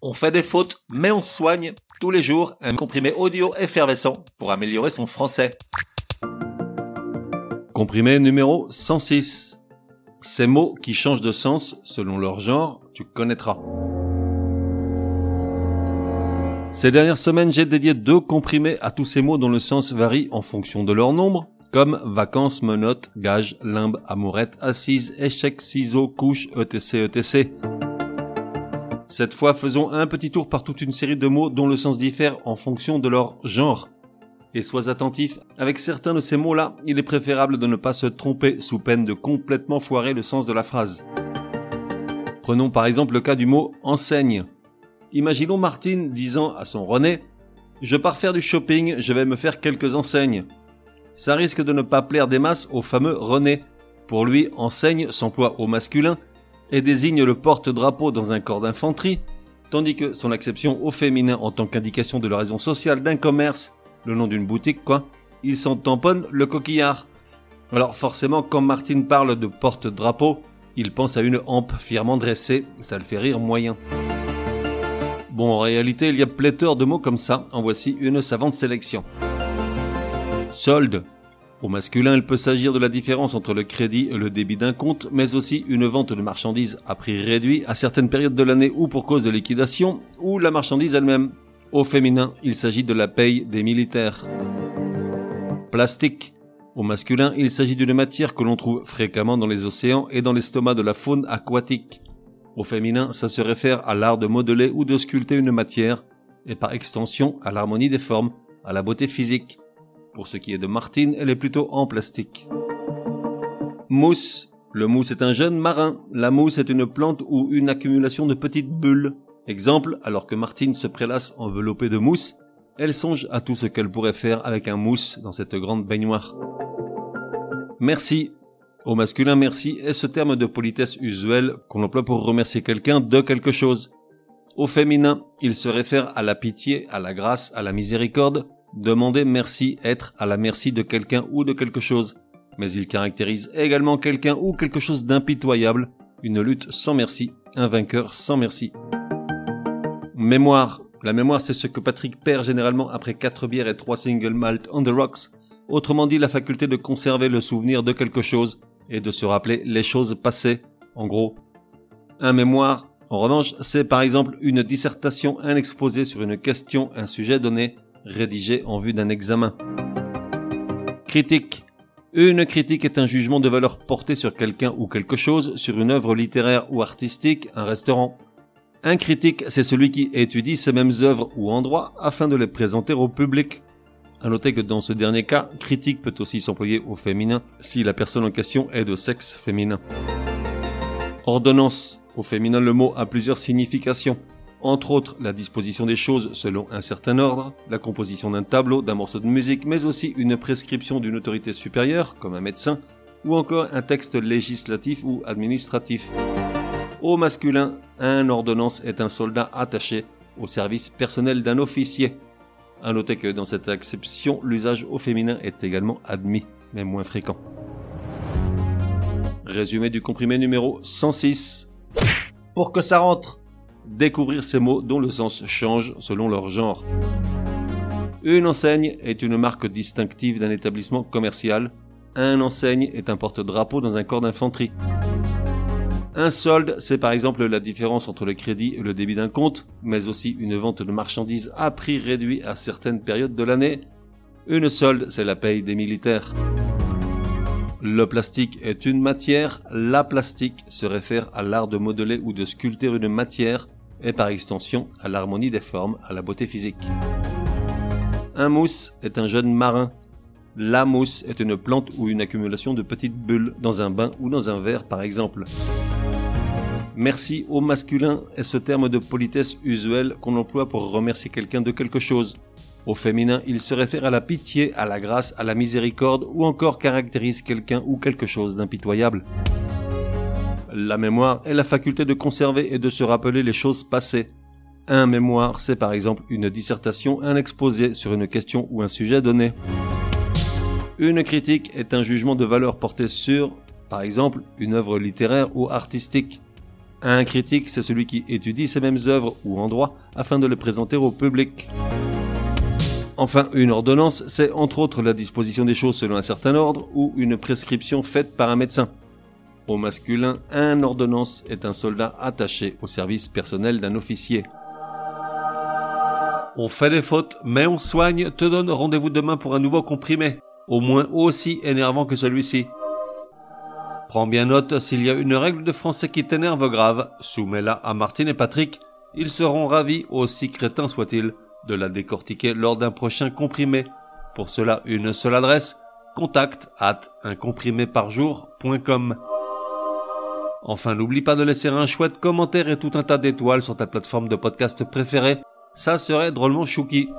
On fait des fautes, mais on soigne tous les jours un comprimé audio effervescent pour améliorer son français. Comprimé numéro 106. Ces mots qui changent de sens selon leur genre, tu connaîtras. Ces dernières semaines, j'ai dédié deux comprimés à tous ces mots dont le sens varie en fonction de leur nombre, comme vacances, menottes, gage, limbe, amourette, assise, échec, ciseaux, couche, etc., etc. Cette fois, faisons un petit tour par toute une série de mots dont le sens diffère en fonction de leur genre. Et sois attentif, avec certains de ces mots-là, il est préférable de ne pas se tromper sous peine de complètement foirer le sens de la phrase. Prenons par exemple le cas du mot enseigne. Imaginons Martine disant à son René Je pars faire du shopping, je vais me faire quelques enseignes. Ça risque de ne pas plaire des masses au fameux René. Pour lui, enseigne s'emploie au masculin et désigne le porte-drapeau dans un corps d'infanterie, tandis que son acception au féminin en tant qu'indication de la raison sociale d'un commerce, le nom d'une boutique quoi, il s'en tamponne le coquillard. Alors forcément, quand Martine parle de porte-drapeau, il pense à une hampe fièrement dressée, ça le fait rire moyen. Bon, en réalité, il y a pléthore de mots comme ça, en voici une savante sélection. Solde, au masculin, il peut s'agir de la différence entre le crédit et le débit d'un compte, mais aussi une vente de marchandises à prix réduit à certaines périodes de l'année ou pour cause de liquidation, ou la marchandise elle-même. Au féminin, il s'agit de la paye des militaires. Plastique. Au masculin, il s'agit d'une matière que l'on trouve fréquemment dans les océans et dans l'estomac de la faune aquatique. Au féminin, ça se réfère à l'art de modeler ou de sculpter une matière, et par extension à l'harmonie des formes, à la beauté physique. Pour ce qui est de Martine, elle est plutôt en plastique. Mousse. Le mousse est un jeune marin. La mousse est une plante ou une accumulation de petites bulles. Exemple, alors que Martine se prélasse enveloppée de mousse, elle songe à tout ce qu'elle pourrait faire avec un mousse dans cette grande baignoire. Merci. Au masculin, merci est ce terme de politesse usuel qu'on emploie pour remercier quelqu'un de quelque chose. Au féminin, il se réfère à la pitié, à la grâce, à la miséricorde, Demander merci, être à la merci de quelqu'un ou de quelque chose. Mais il caractérise également quelqu'un ou quelque chose d'impitoyable, une lutte sans merci, un vainqueur sans merci. Mémoire. La mémoire, c'est ce que Patrick perd généralement après quatre bières et trois single malt on the rocks. Autrement dit, la faculté de conserver le souvenir de quelque chose et de se rappeler les choses passées. En gros, un mémoire, en revanche, c'est par exemple une dissertation, un exposé sur une question, un sujet donné, rédigé en vue d'un examen. Critique. Une critique est un jugement de valeur porté sur quelqu'un ou quelque chose, sur une œuvre littéraire ou artistique, un restaurant. Un critique, c'est celui qui étudie ces mêmes œuvres ou endroits afin de les présenter au public. À noter que dans ce dernier cas, critique peut aussi s'employer au féminin si la personne en question est de sexe féminin. Ordonnance. Au féminin, le mot a plusieurs significations entre autres la disposition des choses selon un certain ordre, la composition d'un tableau, d'un morceau de musique, mais aussi une prescription d'une autorité supérieure, comme un médecin, ou encore un texte législatif ou administratif. Au masculin, un ordonnance est un soldat attaché au service personnel d'un officier. À noter que dans cette acception, l'usage au féminin est également admis, mais moins fréquent. Résumé du comprimé numéro 106. Pour que ça rentre découvrir ces mots dont le sens change selon leur genre. Une enseigne est une marque distinctive d'un établissement commercial. Un enseigne est un porte-drapeau dans un corps d'infanterie. Un solde, c'est par exemple la différence entre le crédit et le débit d'un compte, mais aussi une vente de marchandises à prix réduit à certaines périodes de l'année. Une solde, c'est la paye des militaires. Le plastique est une matière. La plastique se réfère à l'art de modeler ou de sculpter une matière et par extension à l'harmonie des formes, à la beauté physique. Un mousse est un jeune marin. La mousse est une plante ou une accumulation de petites bulles dans un bain ou dans un verre par exemple. Merci au masculin est ce terme de politesse usuel qu'on emploie pour remercier quelqu'un de quelque chose. Au féminin, il se réfère à la pitié, à la grâce, à la miséricorde ou encore caractérise quelqu'un ou quelque chose d'impitoyable. La mémoire est la faculté de conserver et de se rappeler les choses passées. Un mémoire, c'est par exemple une dissertation, un exposé sur une question ou un sujet donné. Une critique est un jugement de valeur porté sur, par exemple, une œuvre littéraire ou artistique. Un critique, c'est celui qui étudie ces mêmes œuvres ou en droit afin de les présenter au public. Enfin, une ordonnance, c'est entre autres la disposition des choses selon un certain ordre ou une prescription faite par un médecin. Au masculin, un ordonnance est un soldat attaché au service personnel d'un officier. On fait des fautes, mais on soigne, te donne rendez-vous demain pour un nouveau comprimé, au moins aussi énervant que celui-ci. Prends bien note, s'il y a une règle de français qui t'énerve grave, soumets-la à Martine et Patrick, ils seront ravis, aussi crétins soient-ils, de la décortiquer lors d'un prochain comprimé. Pour cela, une seule adresse, contact at uncompriméparjour.com. Enfin, n'oublie pas de laisser un chouette commentaire et tout un tas d'étoiles sur ta plateforme de podcast préférée. Ça serait drôlement chouki.